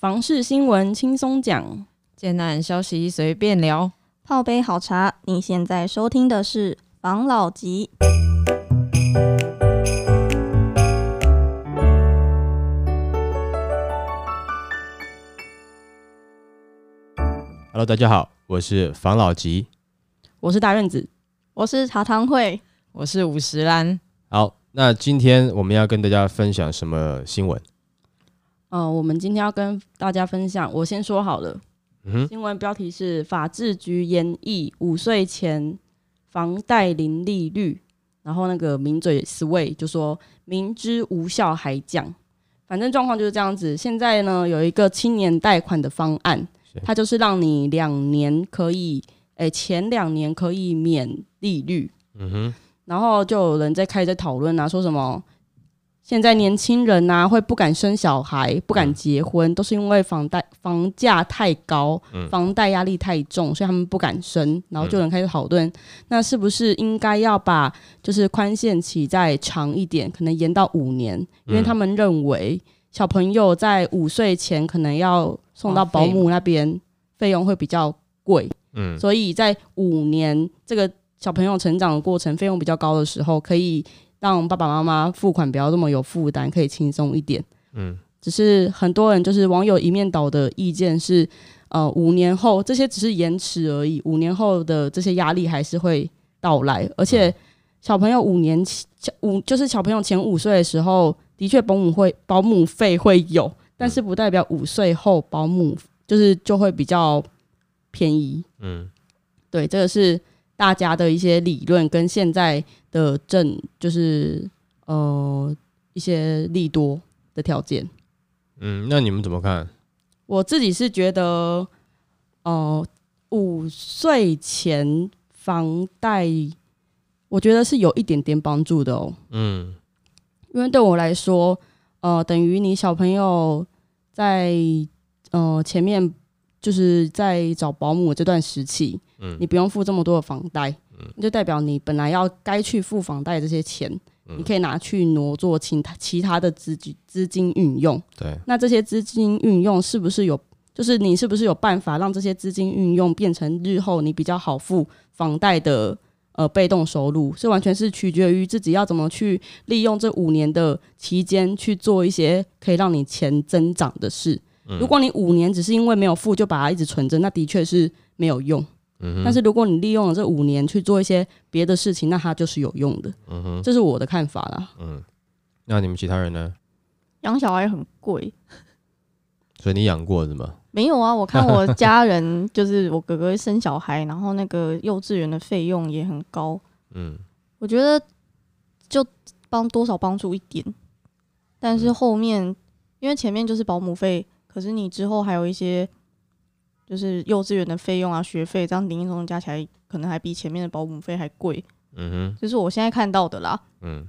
房事新闻轻松讲，艰难消息随便聊，泡杯好茶。你现在收听的是房老吉。Hello，大家好，我是房老吉，我是大院子，我是茶汤会，我是五十兰。好，那今天我们要跟大家分享什么新闻？呃，我们今天要跟大家分享，我先说好了，嗯哼，新闻标题是法制局研议五岁前房贷零利率，然后那个名嘴 Sway 就说明知无效还降，反正状况就是这样子。现在呢，有一个青年贷款的方案，它就是让你两年可以，诶，前两年可以免利率，嗯哼。然后就有人在开在讨论啊，说什么现在年轻人呐、啊、会不敢生小孩、不敢结婚，都是因为房贷房价太高，房贷压力太重，所以他们不敢生。然后就有人开始讨论，那是不是应该要把就是宽限期再长一点，可能延到五年？因为他们认为小朋友在五岁前可能要送到保姆那边，费用会比较贵，嗯，所以在五年这个。小朋友成长的过程费用比较高的时候，可以让爸爸妈妈付款不要这么有负担，可以轻松一点。嗯，只是很多人就是网友一面倒的意见是，呃，五年后这些只是延迟而已，五年后的这些压力还是会到来。而且小朋友五年前五就是小朋友前五岁的时候，的确保姆会保姆费会有，但是不代表五岁后保姆就是就会比较便宜。嗯，对，这个是。大家的一些理论跟现在的正就是呃一些利多的条件，嗯，那你们怎么看？我自己是觉得，呃，五岁前房贷，我觉得是有一点点帮助的哦。嗯，因为对我来说，呃，等于你小朋友在呃前面就是在找保姆这段时期。嗯，你不用付这么多的房贷，嗯，就代表你本来要该去付房贷这些钱，嗯，你可以拿去挪做其他其他的资金资金运用。对，那这些资金运用是不是有，就是你是不是有办法让这些资金运用变成日后你比较好付房贷的呃被动收入？是完全是取决于自己要怎么去利用这五年的期间去做一些可以让你钱增长的事。嗯，如果你五年只是因为没有付就把它一直存着，那的确是没有用。嗯、但是如果你利用了这五年去做一些别的事情，那它就是有用的。嗯哼，这是我的看法啦。嗯，那你们其他人呢？养小孩很贵，所以你养过是吗？没有啊，我看我家人就是我哥哥生小孩，然后那个幼稚园的费用也很高。嗯，我觉得就帮多少帮助一点，但是后面、嗯、因为前面就是保姆费，可是你之后还有一些。就是幼稚园的费用啊，学费这样零零总总加起来，可能还比前面的保姆费还贵。嗯哼，这是我现在看到的啦。嗯，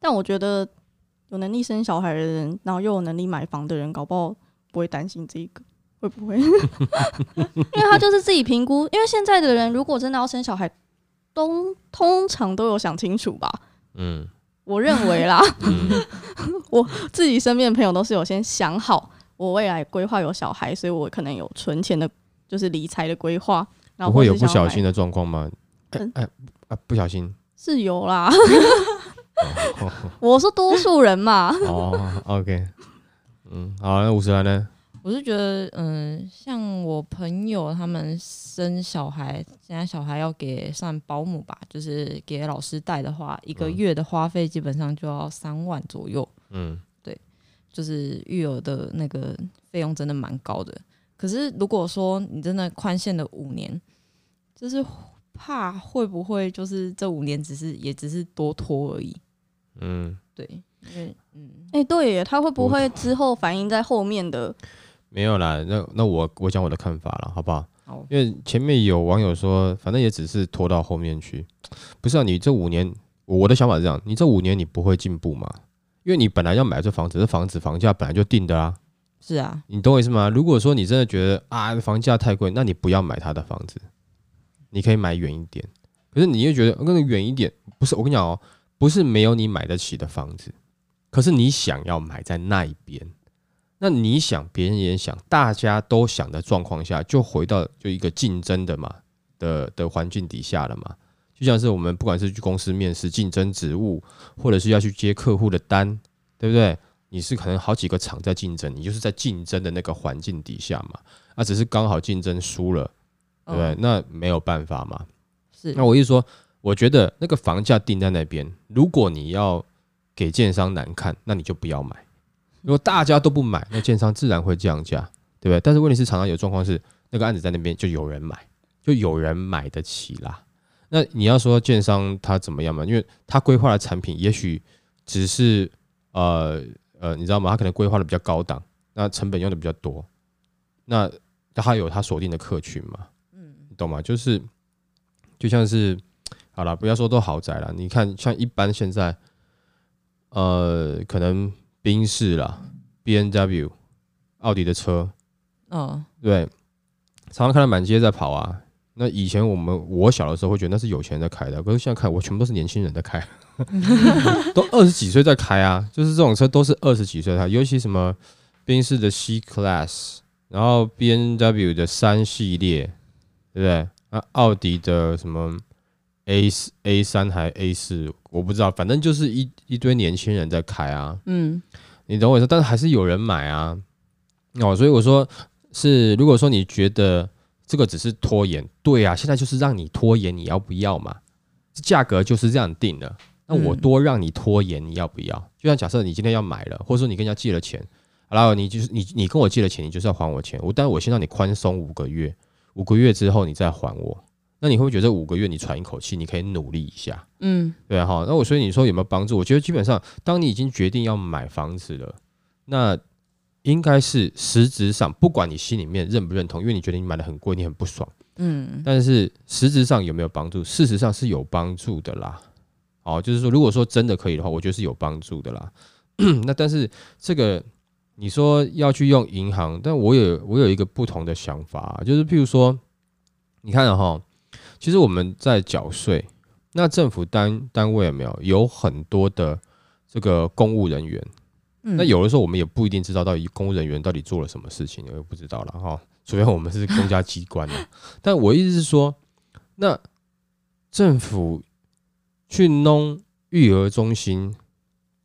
但我觉得有能力生小孩的人，然后又有能力买房的人，搞不好不会担心这个，会不会？因为他就是自己评估。因为现在的人如果真的要生小孩，都通常都有想清楚吧。嗯，我认为啦，嗯、我自己身边的朋友都是有先想好。我未来规划有小孩，所以我可能有存钱的，就是理财的规划。然后不会有不小心的状况吗？哎、嗯、哎啊，不小心是有啦。我是多数人嘛。哦，OK，嗯，好，那五十万呢？我是觉得，嗯，像我朋友他们生小孩，现在小孩要给上保姆吧，就是给老师带的话，一个月的花费基本上就要三万左右。嗯。就是育儿的那个费用真的蛮高的，可是如果说你真的宽限了五年，就是怕会不会就是这五年只是也只是多拖而已。嗯，对，因为嗯，哎、欸，对耶，他会不会之后反映在后面的？没有啦，那那我我讲我的看法了，好不好？好，因为前面有网友说，反正也只是拖到后面去，不是啊？你这五年，我的想法是这样，你这五年你不会进步嘛？因为你本来要买这房子，这房子房价本来就定的啊。是啊，你懂我意思吗？如果说你真的觉得啊房价太贵，那你不要买他的房子，你可以买远一点。可是你又觉得那个远一点，不是我跟你讲哦，不是没有你买得起的房子，可是你想要买在那一边，那你想，别人也想，大家都想的状况下，就回到就一个竞争的嘛的的环境底下了嘛。就像是我们不管是去公司面试竞争职务，或者是要去接客户的单，对不对？你是可能好几个厂在竞争，你就是在竞争的那个环境底下嘛。啊，只是刚好竞争输了，对不对？那没有办法嘛。是。那我意思说，我觉得那个房价定在那边，如果你要给建商难看，那你就不要买。如果大家都不买，那建商自然会降价，对不对？但是问题是，常常有状况是，那个案子在那边就有人买，就有人买得起啦。那你要说建商他怎么样嘛？因为他规划的产品也许只是呃呃，你知道吗？他可能规划的比较高档，那成本用的比较多，那他有他锁定的客群嘛？嗯，你懂吗？就是就像是好了，不要说都豪宅了，你看像一般现在呃，可能宾士啦、B N W、奥迪的车，嗯，对，常常看到满街在跑啊。那以前我们我小的时候会觉得那是有钱人在开的，可是现在看我全部都是年轻人在开，都二十几岁在开啊，就是这种车都是二十几岁开，尤其什么宾士的 C Class，然后 B N W 的三系列，对不对？那奥迪的什么 A 四 A 三还 A 四，我不知道，反正就是一一堆年轻人在开啊。嗯，你懂我意思，但是还是有人买啊。哦，所以我说是，如果说你觉得。这个只是拖延，对啊，现在就是让你拖延，你要不要嘛？价格就是这样定的，那我多让你拖延，你要不要？就像假设你今天要买了，或者说你跟人家借了钱，然后你就是你你跟我借了钱，你就是要还我钱，我但是我先让你宽松五个月，五个月之后你再还我，那你会不会觉得这五个月你喘一口气，你可以努力一下？嗯，对哈，那我所以你说有没有帮助？我觉得基本上，当你已经决定要买房子了，那。应该是实质上，不管你心里面认不认同，因为你觉得你买的很贵，你很不爽，嗯，但是实质上有没有帮助？事实上是有帮助的啦。哦，就是说，如果说真的可以的话，我觉得是有帮助的啦。那但是这个你说要去用银行，但我有我有一个不同的想法，就是譬如说，你看哈，其实我们在缴税，那政府单单位有没有有很多的这个公务人员？那有的时候我们也不一定知道到底公务人员到底做了什么事情，我也不知道了哈。除非我们是公家机关的，但我意思是说，那政府去弄育儿中心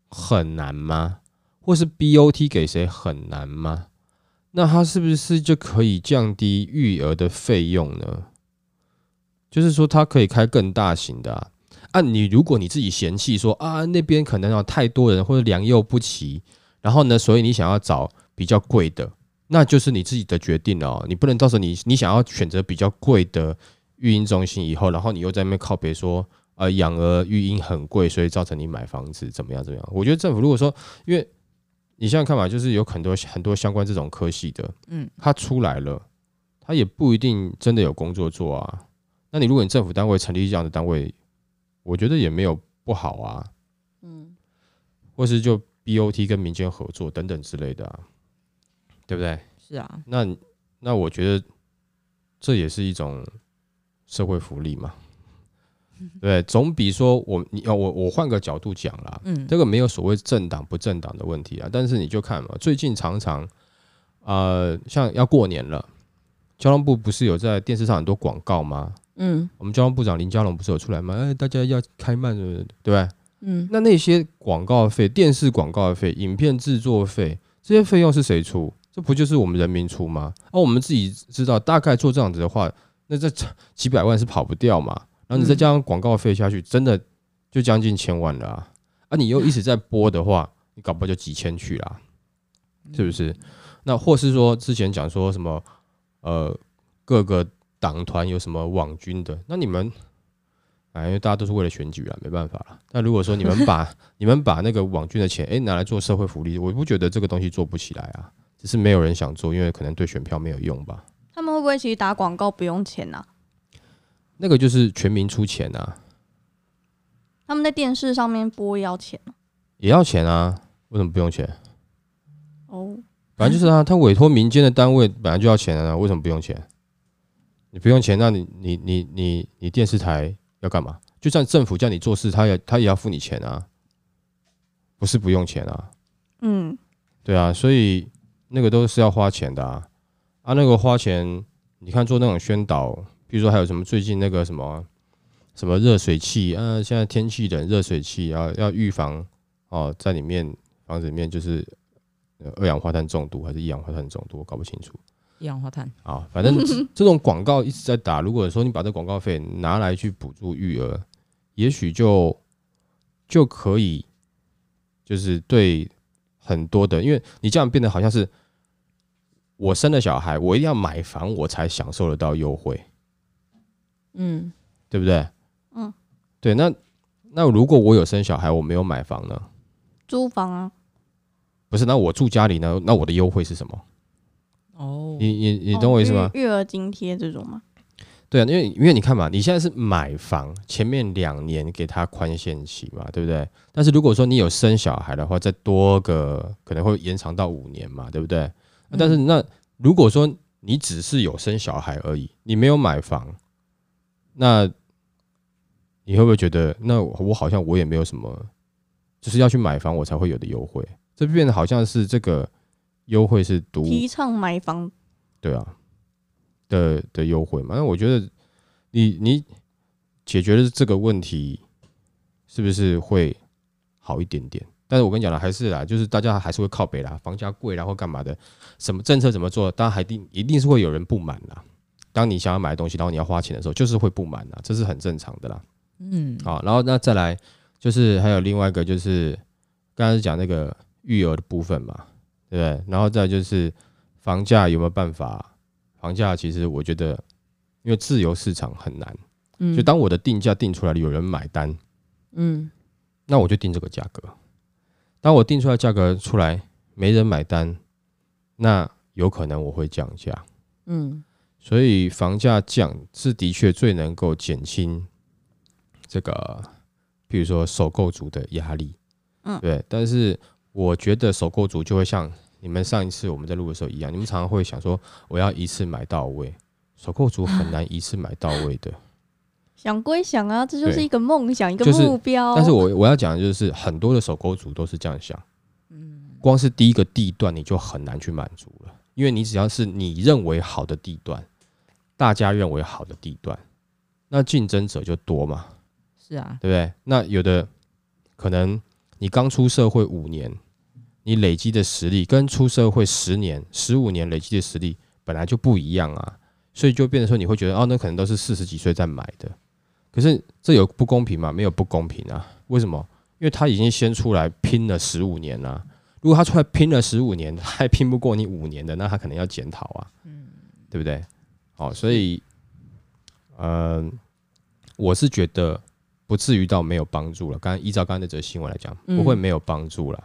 很难吗？或是 BOT 给谁很难吗？那他是不是就可以降低育儿的费用呢？就是说，他可以开更大型的啊。啊，你如果你自己嫌弃说啊，那边可能有太多人或者良莠不齐，然后呢，所以你想要找比较贵的，那就是你自己的决定哦。你不能到时候你你想要选择比较贵的育婴中心以后，然后你又在那边靠北说呃养儿育婴很贵，所以造成你买房子怎么样怎么样？我觉得政府如果说，因为你现在看嘛，就是有很多很多相关这种科系的，嗯，他出来了，他也不一定真的有工作做啊。那你如果你政府单位成立这样的单位，我觉得也没有不好啊，嗯，或是就 BOT 跟民间合作等等之类的啊，对不对？是啊，那那我觉得这也是一种社会福利嘛，对，总比说我你要我我换个角度讲啦，嗯，这个没有所谓政党不政党的问题啊，但是你就看嘛，最近常常呃，像要过年了，交通部不是有在电视上很多广告吗？嗯，我们交通部长林佳龙不是有出来吗？哎，大家要开慢，对不对？嗯，那那些广告费、电视广告费、影片制作费，这些费用是谁出？这不就是我们人民出吗？而、啊、我们自己知道，大概做这样子的话，那这几百万是跑不掉嘛。然后你再加上广告费下去，真的就将近千万了啊！啊，你又一直在播的话，你搞不好就几千去了，是不是？那或是说之前讲说什么呃各个。党团有什么网军的？那你们，哎，因为大家都是为了选举啊，没办法了。那如果说你们把 你们把那个网军的钱，哎，拿来做社会福利，我不觉得这个东西做不起来啊，只是没有人想做，因为可能对选票没有用吧。他们会不会其实打广告不用钱啊？那个就是全民出钱啊。他们在电视上面播要钱吗？也要钱啊？为什么不用钱？哦，反正就是啊，他委托民间的单位本来就要钱啊，为什么不用钱？你不用钱，那你你你你你电视台要干嘛？就算政府叫你做事，他也他也要付你钱啊，不是不用钱啊。嗯，对啊，所以那个都是要花钱的啊，啊，那个花钱，你看做那种宣导，比如说还有什么最近那个什么什么热水器啊，现在天气冷，热水器啊要预防哦，在里面房子里面就是二氧化碳中毒还是一氧化碳中毒，我搞不清楚。一氧化碳啊，反正 这种广告一直在打。如果说你把这广告费拿来去补助育儿，也许就就可以，就是对很多的，因为你这样变得好像是我生了小孩，我一定要买房，我才享受得到优惠。嗯，对不对？嗯，对。那那如果我有生小孩，我没有买房呢？租房啊？不是，那我住家里呢？那我的优惠是什么？哦，你你你懂我意思吗？育儿津贴这种吗？对啊，因为因为你看嘛，你现在是买房，前面两年给他宽限期嘛，对不对？但是如果说你有生小孩的话，再多个可能会延长到五年嘛，对不对？但是那如果说你只是有生小孩而已，你没有买房，那你会不会觉得，那我好像我也没有什么，就是要去买房我才会有的优惠？这变得好像是这个。优惠是独提倡买房，对啊的的优惠嘛？那我觉得你你解决了这个问题，是不是会好一点点？但是我跟你讲了，还是啦，就是大家还是会靠北啦，房价贵啦或干嘛的，什么政策怎么做，当然还定一定是会有人不满啦。当你想要买东西，然后你要花钱的时候，就是会不满啦，这是很正常的啦。嗯，好，然后那再来就是还有另外一个，就是刚才是讲那个育儿的部分嘛。对不对？然后再就是房价有没有办法？房价其实我觉得，因为自由市场很难。嗯，就当我的定价定出来了，有人买单，嗯，那我就定这个价格。当我定出来价格出来，没人买单，那有可能我会降价。嗯，所以房价降是的确最能够减轻这个，比如说首购族的压力。嗯，对，但是。我觉得首购族就会像你们上一次我们在录的时候一样，你们常常会想说我要一次买到位，首购族很难一次买到位的。想归想啊，这就是一个梦想，一个目标。但是我我要讲的就是很多的首购族都是这样想，嗯光是第一个地段你就很难去满足了，因为你只要是你认为好的地段，大家认为好的地段，那竞争者就多嘛。是啊，对不对？那有的可能你刚出社会五年。你累积的实力跟出社会十年、十五年累积的实力本来就不一样啊，所以就变成说你会觉得哦，那可能都是四十几岁在买的，可是这有不公平吗？没有不公平啊，为什么？因为他已经先出来拼了十五年了，如果他出来拼了十五年，他还拼不过你五年的，那他可能要检讨啊，嗯，对不对？好，所以，嗯、呃，我是觉得不至于到没有帮助了。刚刚依照刚才那则新闻来讲，不会没有帮助了。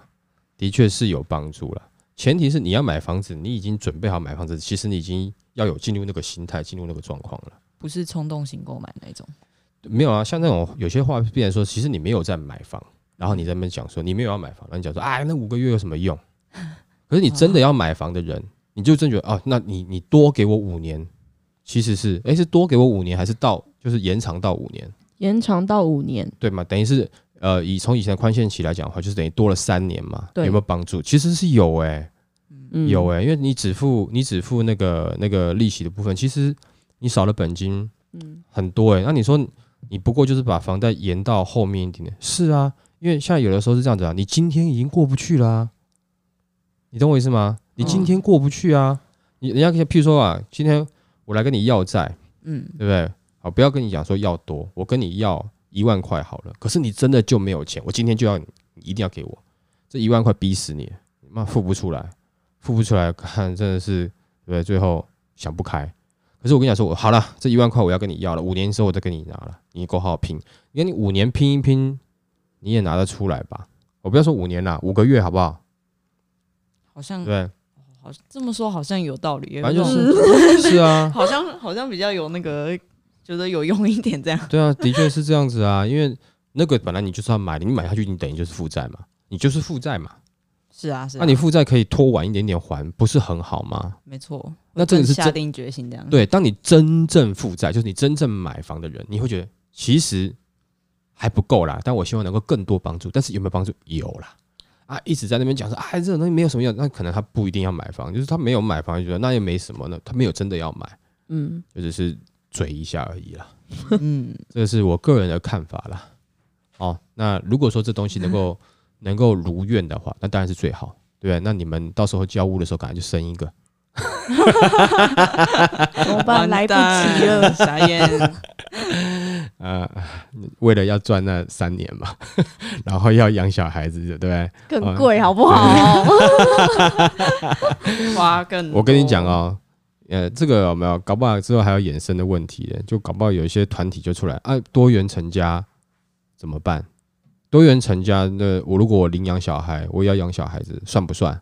的确是有帮助了，前提是你要买房子，你已经准备好买房子，其实你已经要有进入那个心态，进入那个状况了，不是冲动型购买那种。没有啊，像那种有些话，必然说，其实你没有在买房，然后你在那边讲说你没有要买房，然后你讲说，哎，那五个月有什么用？可是你真的要买房的人，你就真觉得哦，那你你多给我五年，其实是哎，是多给我五年，还是到就是延长到五年？延长到五年，对吗？等于是。呃，以从以前的宽限期来讲的话，就是等于多了三年嘛，有没有帮助？其实是有哎、欸，嗯、有哎、欸，因为你只付你只付那个那个利息的部分，其实你少了本金，嗯，很多哎、欸。那你说你不过就是把房贷延到后面一点点，是啊，因为现在有的时候是这样子啊，你今天已经过不去了、啊，你懂我意思吗？你今天过不去啊，嗯、你人家譬如说啊，今天我来跟你要债，嗯，对不对？好，不要跟你讲说要多，我跟你要。一万块好了，可是你真的就没有钱，我今天就要你，一定要给我这一万块，逼死你，妈付不出来，付不出来，看真的是对不对？最后想不开。可是我跟你讲说，我好了，这一万块我要跟你要了，五年之后我再跟你拿了，你够好好拼，因为你五年拼一拼，你也拿得出来吧？我不要说五年啦，五个月好不好？好像对，好这么说好像有道理，反正就是 是啊，好像好像比较有那个。觉得有用一点，这样。对啊，的确是这样子啊，因为那个本来你就是要买的，你买下去你等于就是负债嘛，你就是负债嘛，是啊是啊，那你负债可以拖晚一点点还，不是很好吗？没错，那真的是下定决心这样。对，当你真正负债，就是你真正买房的人，你会觉得其实还不够啦，但我希望能够更多帮助，但是有没有帮助？有啦，啊，一直在那边讲说，哎，这种东西没有什么用，那可能他不一定要买房，就是他没有买房，就觉得那也没什么呢，他没有真的要买，嗯，就只是嘴一下而已啦，嗯，这个是我个人的看法啦。哦，那如果说这东西能够 能够如愿的话，那当然是最好，对不对？那你们到时候交屋的时候，赶快就生一个，怎么办？来不及了，傻眼。呃，为了要赚那三年嘛，然后要养小孩子，对不对？更贵，好不好？花更多。我跟你讲哦，呃，这个有没有？搞不好之后还有衍生的问题，就搞不好有一些团体就出来啊，多元成家怎么办？多元成家，那我如果我领养小孩，我也要养小孩子，算不算？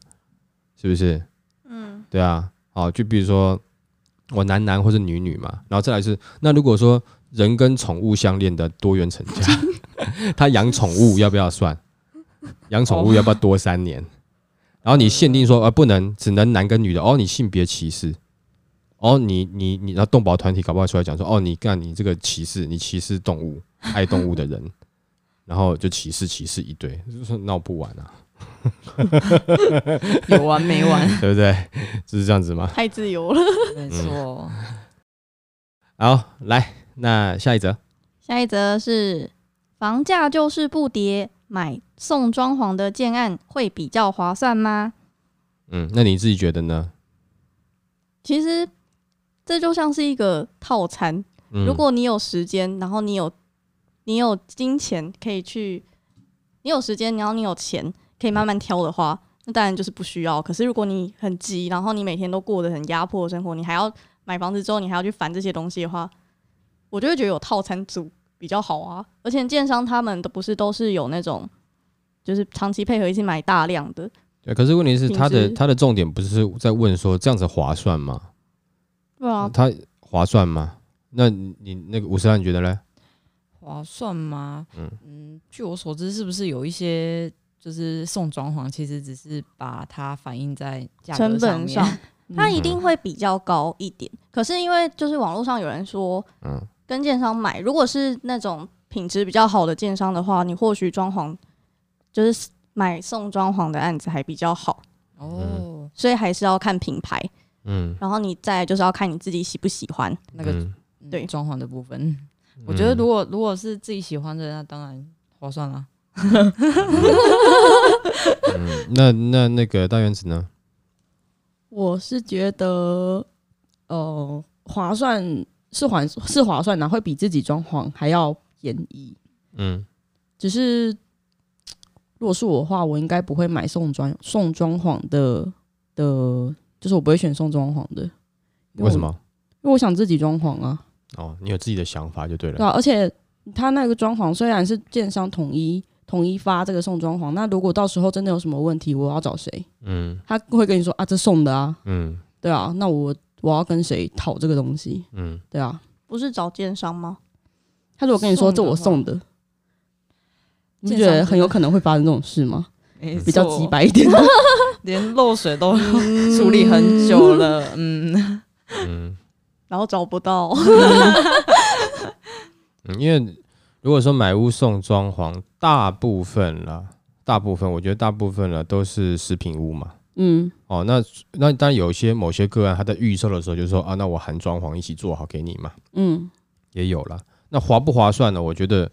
是不是？嗯，对啊。好，就比如说我男男或是女女嘛，然后再来是那如果说。人跟宠物相恋的多元成家，他养宠物要不要算？养宠物要不要多三年？然后你限定说，呃，不能，只能男跟女的。哦，你性别歧视。哦，你你你，然后动保团体搞不好出来讲说，哦，你干你这个歧视，你歧视动物，爱动物的人，然后就歧视歧视一堆，就是闹不完啊，有完没完，对不对？就是这样子吗？太自由了，没错。好，来。那下一则，下一则是房价就是不跌，买送装潢的建案会比较划算吗？嗯，那你自己觉得呢？其实这就像是一个套餐，嗯、如果你有时间，然后你有你有金钱可以去，你有时间，然后你有钱可以慢慢挑的话，那当然就是不需要。可是如果你很急，然后你每天都过得很压迫的生活，你还要买房子之后，你还要去烦这些东西的话。我就会觉得有套餐组比较好啊，而且建商他们都不是都是有那种，就是长期配合一起买大量的。对，可是问题是他的他的重点不是在问说这样子划算吗？对啊，它划算吗？那你那个五十万你觉得嘞？划算吗？嗯嗯，据我所知，是不是有一些就是送装潢，其实只是把它反映在价格上面。成本上 它一定会比较高一点，嗯、可是因为就是网络上有人说，嗯，跟建商买，如果是那种品质比较好的建商的话，你或许装潢就是买送装潢的案子还比较好哦，所以还是要看品牌，嗯，然后你再就是要看你自己喜不喜欢那个对装潢的部分。嗯、我觉得如果如果是自己喜欢的，那当然划算了。嗯，那那那个大院子呢？我是觉得，呃，划算是划是划算，然后会比自己装潢还要便宜。嗯，只是如果是我的话，我应该不会买送装送装潢的的，就是我不会选送装潢的。为什么？因为我想自己装潢啊。哦，你有自己的想法就对了。对啊，而且他那个装潢虽然是建商统一。统一发这个送装潢，那如果到时候真的有什么问题，我要找谁？嗯，他会跟你说啊，这送的啊，嗯，对啊，那我我要跟谁讨这个东西？嗯，对啊，不是找建商吗？他如果跟你说这我送的，你觉得很有可能会发生这种事吗？比较直白一点，连漏水都处理很久了，嗯嗯，然后找不到，因为。如果说买屋送装潢，大部分啦，大部分我觉得大部分了都是食品屋嘛。嗯，哦，那那当然有些某些个案，他在预售的时候就说啊，那我含装潢一起做好给你嘛。嗯，也有了。那划不划算呢？我觉得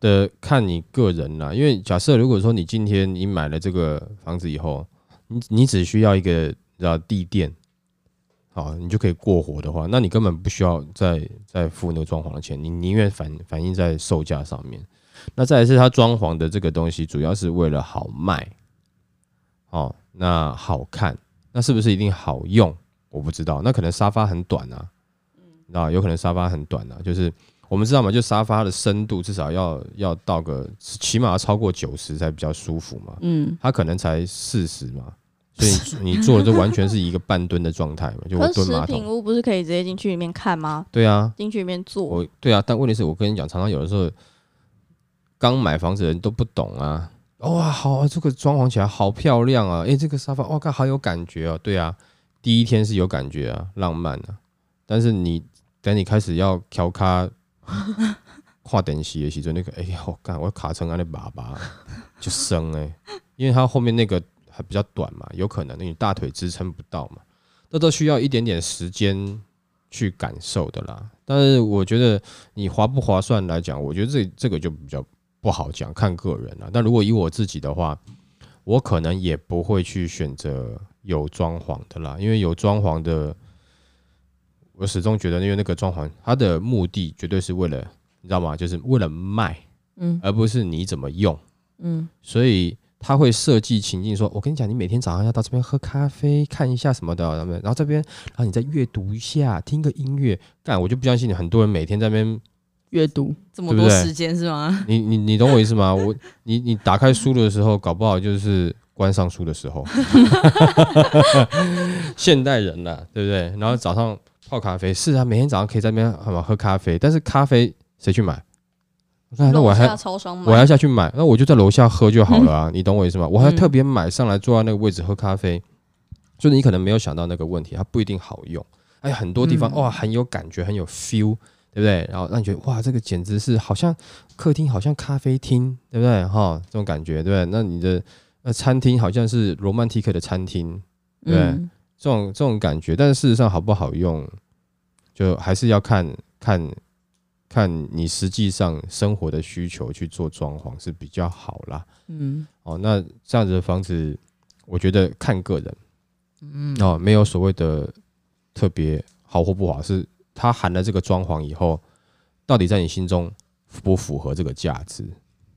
的看你个人啦。因为假设如果说你今天你买了这个房子以后，你你只需要一个叫地垫。好，你就可以过活的话，那你根本不需要再再付那个装潢的钱，你宁愿反反映在售价上面。那再来是它装潢的这个东西，主要是为了好卖，哦，那好看，那是不是一定好用？我不知道，那可能沙发很短啊，那，有可能沙发很短啊，就是我们知道嘛，就沙发的深度至少要要到个起码要超过九十才比较舒服嘛，嗯，它可能才四十嘛。所以你坐的就完全是一个半蹲的状态嘛，就我蹲马桶。实品屋不是可以直接进去里面看吗？对啊，进去里面坐。我对啊，但问题是我跟你讲，常常有的时候刚买房子的人都不懂啊。哇，好啊，这个装潢起来好漂亮啊！诶，这个沙发哇，看好有感觉啊。对啊，第一天是有感觉啊，浪漫啊。但是你等你开始要调卡跨等级的时候，那个哎呀，我干我卡成安 的粑粑就生哎。因为它后面那个还比较短嘛，有可能你大腿支撑不到嘛，这都需要一点点时间去感受的啦。但是我觉得你划不划算来讲，我觉得这这个就比较不好讲，看个人了。但如果以我自己的话，我可能也不会去选择有装潢的啦，因为有装潢的，我始终觉得，因为那个装潢它的目的绝对是为了，你知道吗？就是为了卖，嗯，而不是你怎么用，嗯，所以他会设计情境，说，我跟你讲，你每天早上要到这边喝咖啡，看一下什么的，然后这边，然后你再阅读一下，听个音乐，干，我就不相信你很多人每天在那边。阅读这么多时间是吗？你你你懂我意思吗？我你你打开书的时候，搞不好就是关上书的时候。现代人呐，对不对？然后早上泡咖啡，是啊，每天早上可以在那边好吗？喝咖啡，但是咖啡谁去买？那我还我还要下去买，那我就在楼下喝就好了啊。你懂我意思吗？我还特别买上来坐在那个位置喝咖啡，就是你可能没有想到那个问题，它不一定好用。哎，很多地方哇，很有感觉，很有 feel。对不对？然后让你觉得哇，这个简直是好像客厅，好像咖啡厅，对不对？哈，这种感觉，对不对？那你的呃餐厅好像是罗曼蒂克的餐厅，对不对？嗯、这种这种感觉，但是事实上好不好用，就还是要看看看你实际上生活的需求去做装潢是比较好啦。嗯，哦，那这样子的房子，我觉得看个人，嗯，哦，没有所谓的特别好或不好，是。它含了这个装潢以后，到底在你心中符不符合这个价值？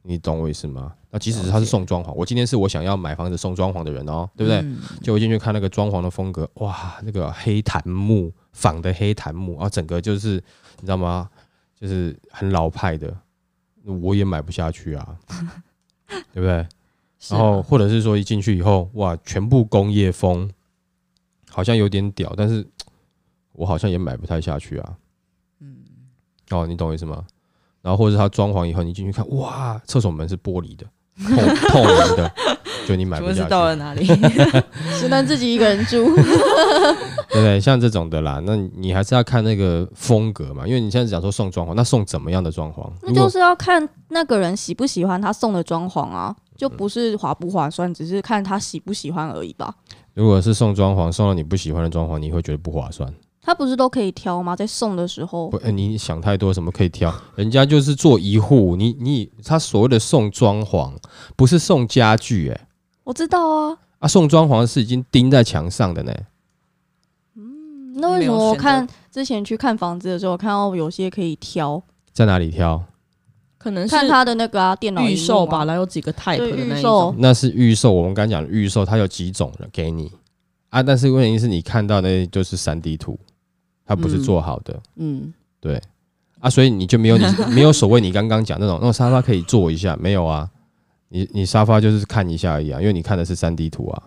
你懂我意思吗？那即使是他是送装潢，我今天是我想要买房子送装潢的人哦，对不对？就我进去看那个装潢的风格，哇，那个黑檀木仿的黑檀木啊，整个就是你知道吗？就是很老派的，我也买不下去啊，对不对？然后或者是说一进去以后，哇，全部工业风，好像有点屌，但是。我好像也买不太下去啊，嗯，哦，你懂我意思吗？然后或者他装潢以后，你进去看，哇，厕所门是玻璃的，透透明的，就你买不下去。到了哪里？只能自己一个人住，对不对？像这种的啦，那你还是要看那个风格嘛，因为你现在讲说送装潢，那送怎么样的装潢？那就是要看那个人喜不喜欢他送的装潢啊，就不是划不划算，只是看他喜不喜欢而已吧。如果是送装潢，送了你不喜欢的装潢，你会觉得不划算。他不是都可以挑吗？在送的时候，不，欸、你想太多，什么可以挑？人家就是做一户，你你他所谓的送装潢，不是送家具，哎，我知道啊，啊，送装潢是已经钉在墙上的呢。嗯，那为什么我看之前去看房子的时候，看到有些可以挑，在哪里挑？可能是看他的那个啊，电脑预售吧，然后有几个 type 的那一种，那是预售。我们刚讲预售，它有几种的给你啊，但是问题是你看到那就是三 D 图。它不是做好的，嗯，嗯对，啊，所以你就没有你 没有所谓你刚刚讲那种那种沙发可以坐一下，没有啊，你你沙发就是看一下而已啊，因为你看的是三 D 图啊，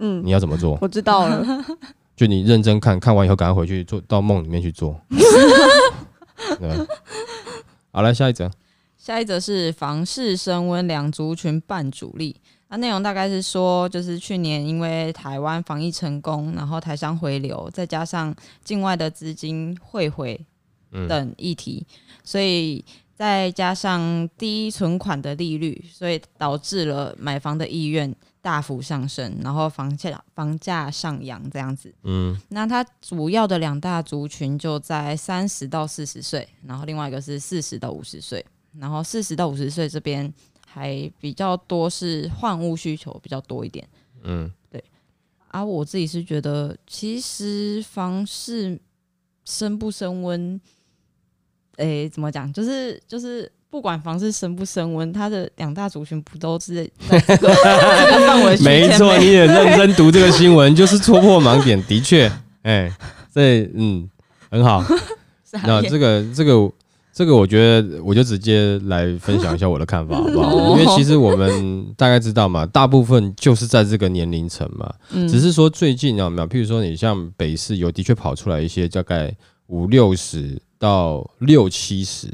嗯，你要怎么做？我知道了，就你认真看看完以后，赶快回去做到梦里面去做。对，好来下一则，下一则是房市升温，两族群半主力。那内容大概是说，就是去年因为台湾防疫成功，然后台商回流，再加上境外的资金汇回等议题，嗯、所以再加上低存款的利率，所以导致了买房的意愿大幅上升，然后房价房价上扬这样子。嗯，那它主要的两大族群就在三十到四十岁，然后另外一个是四十到五十岁，然后四十到五十岁这边。还比较多是换屋需求比较多一点，嗯，对。啊，我自己是觉得，其实房市升不升温，诶、欸，怎么讲？就是就是，不管房市升不升温，它的两大族群不都是在 这个范围？没错，你也认真读这个新闻，就是戳破盲点。的确，哎、欸，这嗯很好。那这个这个。这个我觉得，我就直接来分享一下我的看法，好不好？因为其实我们大概知道嘛，大部分就是在这个年龄层嘛。只是说最近有没有？譬如说，你像北市有的确跑出来一些，大概五六十到六七十，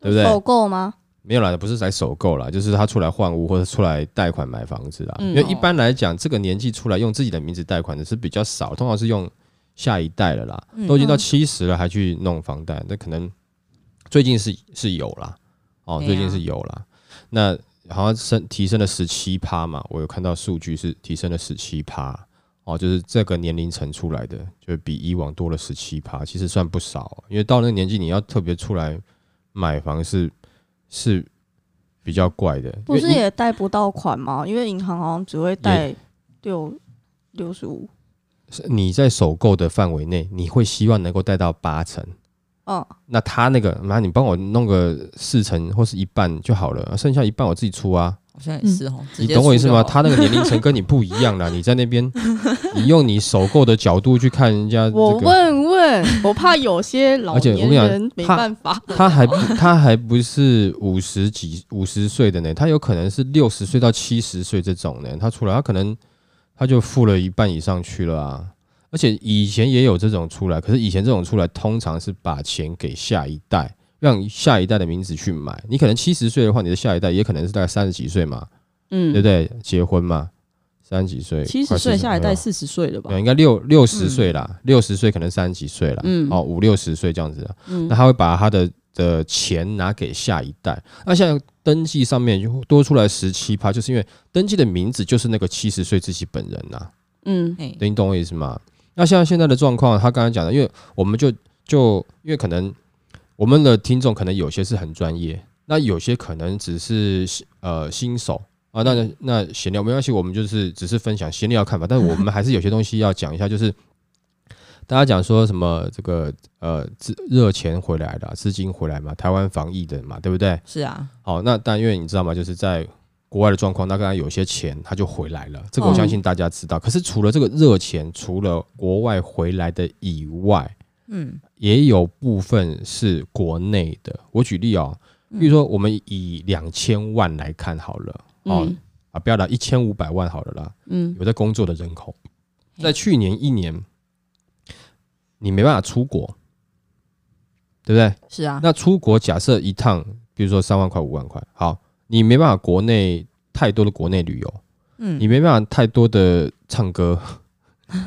对不对？首购吗？没有啦，不是在首购啦，就是他出来换屋或者出来贷款买房子啦。因为一般来讲，这个年纪出来用自己的名字贷款的是比较少，通常是用下一代了啦。都已经到七十了，还去弄房贷，那可能。最近是是有啦，哦，最近是有啦。那好像升提升了十七趴嘛，我有看到数据是提升了十七趴哦，就是这个年龄层出来的，就比以往多了十七趴，其实算不少。因为到那个年纪，你要特别出来买房是是比较怪的。不是也贷不到款吗？因为银行好像只会贷六六十五。你在首购的范围内，你会希望能够贷到八成。哦，那他那个，妈，你帮我弄个四成或是一半就好了，剩下一半我自己出啊。好像也是哦，你懂我意思吗？他那个年龄层跟你不一样啦，你在那边，你用你首购的角度去看人家，我问问，我怕有些老年人没办法。他还他还不是五十几五十岁的呢，他有可能是六十岁到七十岁这种呢，他出来他可能他就付了一半以上去了啊。而且以前也有这种出来，可是以前这种出来通常是把钱给下一代，让下一代的名字去买。你可能七十岁的话，你的下一代也可能是大概三十几岁嘛，嗯，对不对？结婚嘛，三十几岁，七十岁下一代四十岁了吧？对，应该六六十岁啦，六十岁可能三十几岁了，嗯，哦，五六十岁这样子，嗯，那他会把他的的钱拿给下一代。那现在登记上面就多出来十七趴，就是因为登记的名字就是那个七十岁自己本人呐，嗯，对，你懂我意思吗？那像现在的状况，他刚才讲的，因为我们就就因为可能我们的听众可能有些是很专业，那有些可能只是呃新手啊，那那闲聊没关系，我们就是只是分享闲聊看法，但是我们还是有些东西要讲一下，就是大家讲说什么这个呃资热钱回来了，资金回来嘛，台湾防疫的嘛，对不对？是啊。好，那但因为你知道吗？就是在国外的状况，那刚才有些钱他就回来了，这个我相信大家知道。可是除了这个热钱，除了国外回来的以外，嗯，也有部分是国内的。我举例哦，比如说我们以两千万来看好了，哦啊，不要了，一千五百万好了啦，嗯，有在工作的人口，在去年一年，你没办法出国，对不对？是啊。那出国假设一趟，比如说三万块、五万块，好。你没办法国内太多的国内旅游，嗯，你没办法太多的唱歌，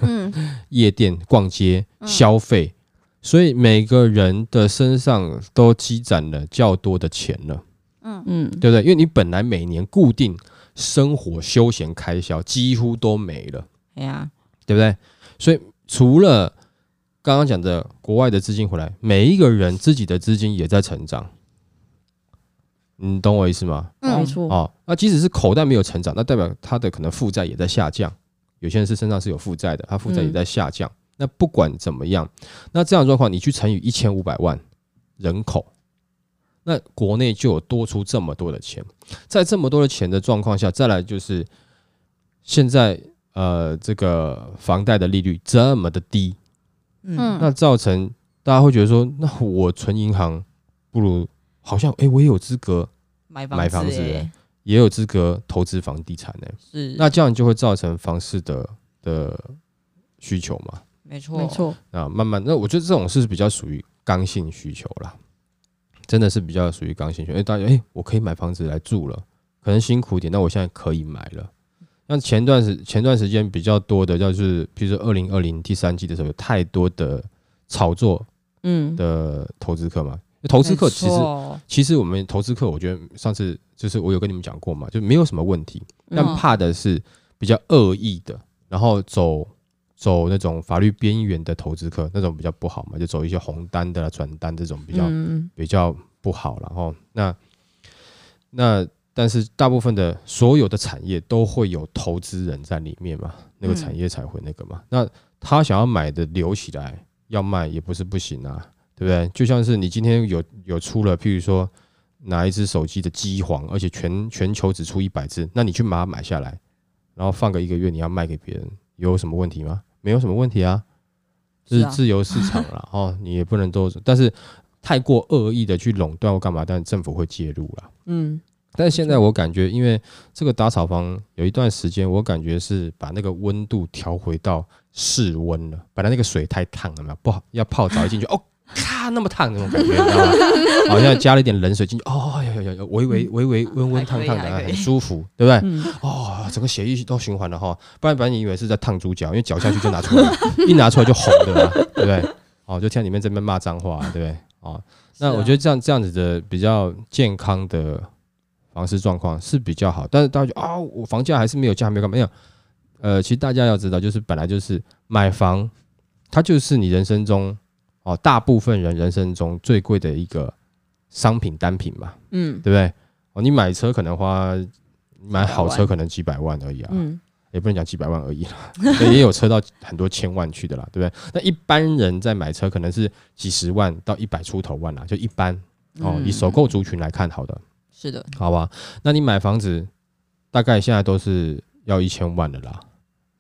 嗯，夜店逛街消费，所以每个人的身上都积攒了较多的钱了，嗯。嗯，对不对？因为你本来每年固定生活休闲开销几乎都没了，对呀，对不对？所以除了刚刚讲的国外的资金回来，每一个人自己的资金也在成长。你懂我意思吗？嗯，没错。哦，那即使是口袋没有成长，那代表他的可能负债也在下降。有些人是身上是有负债的，他负债也在下降。嗯、那不管怎么样，那这样状况你去乘以一千五百万人口，那国内就有多出这么多的钱。在这么多的钱的状况下，再来就是现在呃这个房贷的利率这么的低，嗯，那造成大家会觉得说，那我存银行不如。好像哎、欸，我也有资格买房子，也有资格投资房地产呢。是，那这样就会造成房市的的需求嘛？没错，没错。那慢慢，那我觉得这种是比较属于刚性需求啦，真的是比较属于刚性需求。哎，大家哎，我可以买房子来住了，可能辛苦一点，那我现在可以买了。像前段时前段时间比较多的，就是比如说二零二零第三季的时候，有太多的炒作嗯的投资客嘛。投资客其实，其实我们投资客，我觉得上次就是我有跟你们讲过嘛，就没有什么问题，但怕的是比较恶意的，然后走走那种法律边缘的投资客，那种比较不好嘛，就走一些红单的转单这种比较比较不好。然后那那但是大部分的所有的产业都会有投资人在里面嘛，那个产业才会那个嘛。那他想要买的留起来，要卖也不是不行啊。对不对？就像是你今天有有出了，譬如说哪一只手机的机皇，而且全全球只出一百只，那你去把它买下来，然后放个一个月，你要卖给别人，有什么问题吗？没有什么问题啊，这是自由市场了哦，你也不能都，但是太过恶意的去垄断或干嘛，但是政府会介入了。嗯，但是现在我感觉，因为这个打扫房有一段时间，我感觉是把那个温度调回到室温了，本来那个水太烫了嘛，不好要泡澡一进去哦。咔，那么烫那种感觉，你知道吗？好像加了一点冷水进去，哦，有有有，微微微微温温烫烫的，很舒服，对不对？哦，整个血液都循环了哈，不然不然你以为是在烫猪脚，因为脚下去就拿出来，一拿出来就红的了，对不对？哦，就听里面这边骂脏话，对不对？哦，那我觉得这样这样子的比较健康的房市状况是比较好，但是大家就啊，我房价还是没有降，没有干嘛？没有。呃，其实大家要知道，就是本来就是买房，它就是你人生中哦，大部分人人生中最贵的一个商品单品嘛，嗯，对不对？哦，你买车可能花买好车可能几百万而已啊，嗯，也不能讲几百万而已啦，也有车到很多千万去的啦，对不对？那一般人在买车可能是几十万到一百出头万啦，就一般哦，以首购族群来看，好的，是的，好吧？那你买房子大概现在都是要一千万的啦。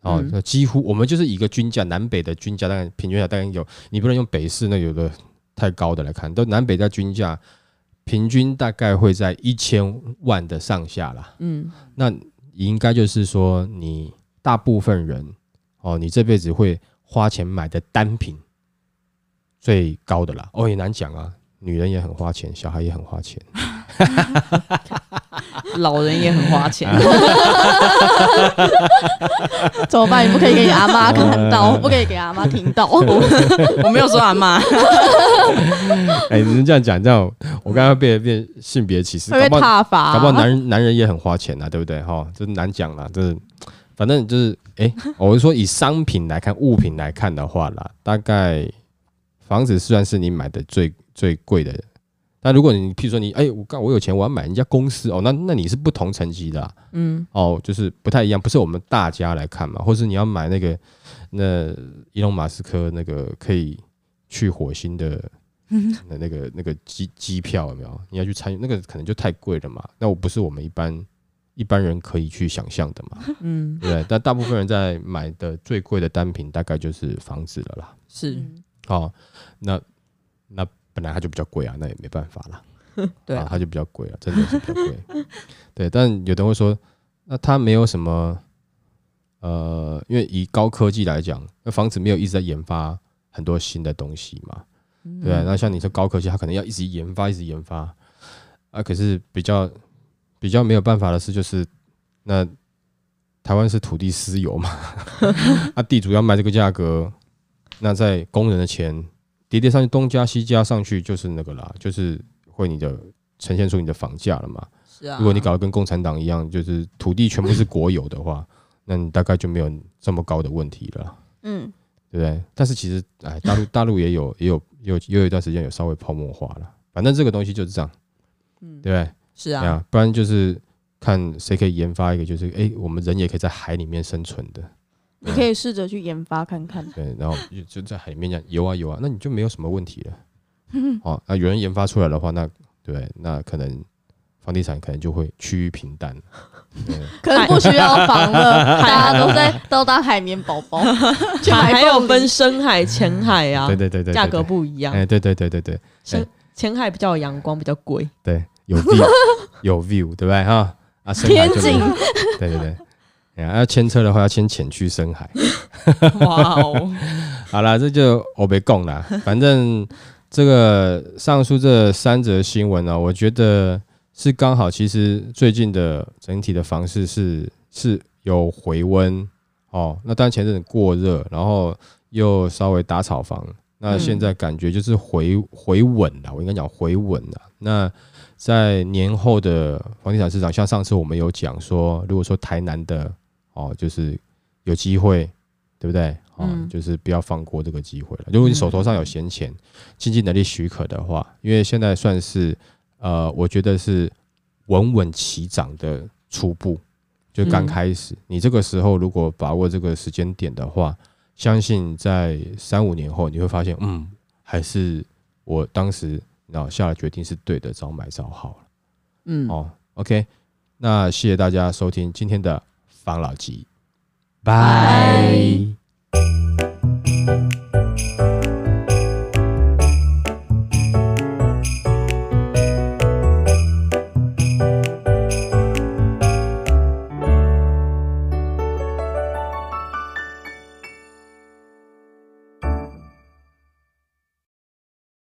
哦，那几乎我们就是一个均价，南北的均价大概平均价大概有，你不能用北市那有的太高的来看，都南北在均价平均大概会在一千万的上下啦。嗯，那应该就是说你大部分人哦，你这辈子会花钱买的单品最高的啦。哦，也难讲啊，女人也很花钱，小孩也很花钱。老人也很花钱，怎么办？你不可以给你阿妈看到，不可以给阿妈听到。我没有说阿妈。哎，你们这样讲，这样我刚刚被变性别歧视，会被挞伐。搞不好男人男人也很花钱呐，对不对？哈，这难讲啦，就是反正就是，哎，我是说以商品来看，物品来看的话啦，大概房子虽然是你买的最最贵的。但如果你譬如说你哎、欸，我刚我有钱，我要买人家公司哦，那那你是不同层级的，嗯，哦，就是不太一样，不是我们大家来看嘛，或是你要买那个那伊隆马斯克那个可以去火星的那那个那个机机票有没有？你要去参与那个可能就太贵了嘛，那我不是我们一般一般人可以去想象的嘛，嗯，对，但大部分人在买的最贵的单品大概就是房子了啦，是，哦，那那。本来它就比较贵啊，那也没办法啦。对啊，啊，它就比较贵啊，真的是比较贵。对，但有的人会说，那它没有什么，呃，因为以高科技来讲，那房子没有一直在研发很多新的东西嘛，对啊，那像你说高科技，它可能要一直研发，一直研发啊。可是比较比较没有办法的事，就是那台湾是土地私有嘛，啊，地主要卖这个价格，那在工人的钱。叠叠上去，东加西加上去就是那个啦，就是会你的呈现出你的房价了嘛。是啊。如果你搞得跟共产党一样，就是土地全部是国有的话，那你大概就没有这么高的问题了。嗯，对不对？但是其实，哎，大陆大陆也有也有也有也有一段时间有稍微泡沫化了。反正这个东西就是这样，嗯，对不对？是啊。不然就是看谁可以研发一个，就是哎，我们人也可以在海里面生存的。你可以试着去研发看看。对，然后就在海里面这样游啊游啊，那你就没有什么问题了。哦，那有人研发出来的话，那对，那可能房地产可能就会趋于平淡。可能不需要房了，大家都在都当海绵宝宝。海还有分深海、浅海啊。对对对对，价格不一样。哎，对对对对对，深浅海比较有阳光，比较贵。对，有 view，有 view，对不对哈？啊，天井。对对对。要牵车的话，要先潜去深海。哇哦！好了，这就我别供了。反正这个上述这三则新闻呢，我觉得是刚好。其实最近的整体的房市是是有回温哦。那当然前阵子过热，然后又稍微打炒房。那现在感觉就是回回稳了。我应该讲回稳了。那在年后的房地产市场，像上次我们有讲说，如果说台南的。哦，就是有机会，对不对？哦，嗯、就是不要放过这个机会了。如果你手头上有闲钱，经济能力许可的话，因为现在算是呃，我觉得是稳稳起涨的初步，就刚开始。嗯、你这个时候如果把握这个时间点的话，相信在三五年后你会发现，嗯，还是我当时然后下了决定是对的，早买早好了。嗯，哦，OK，那谢谢大家收听今天的。方老吉，拜。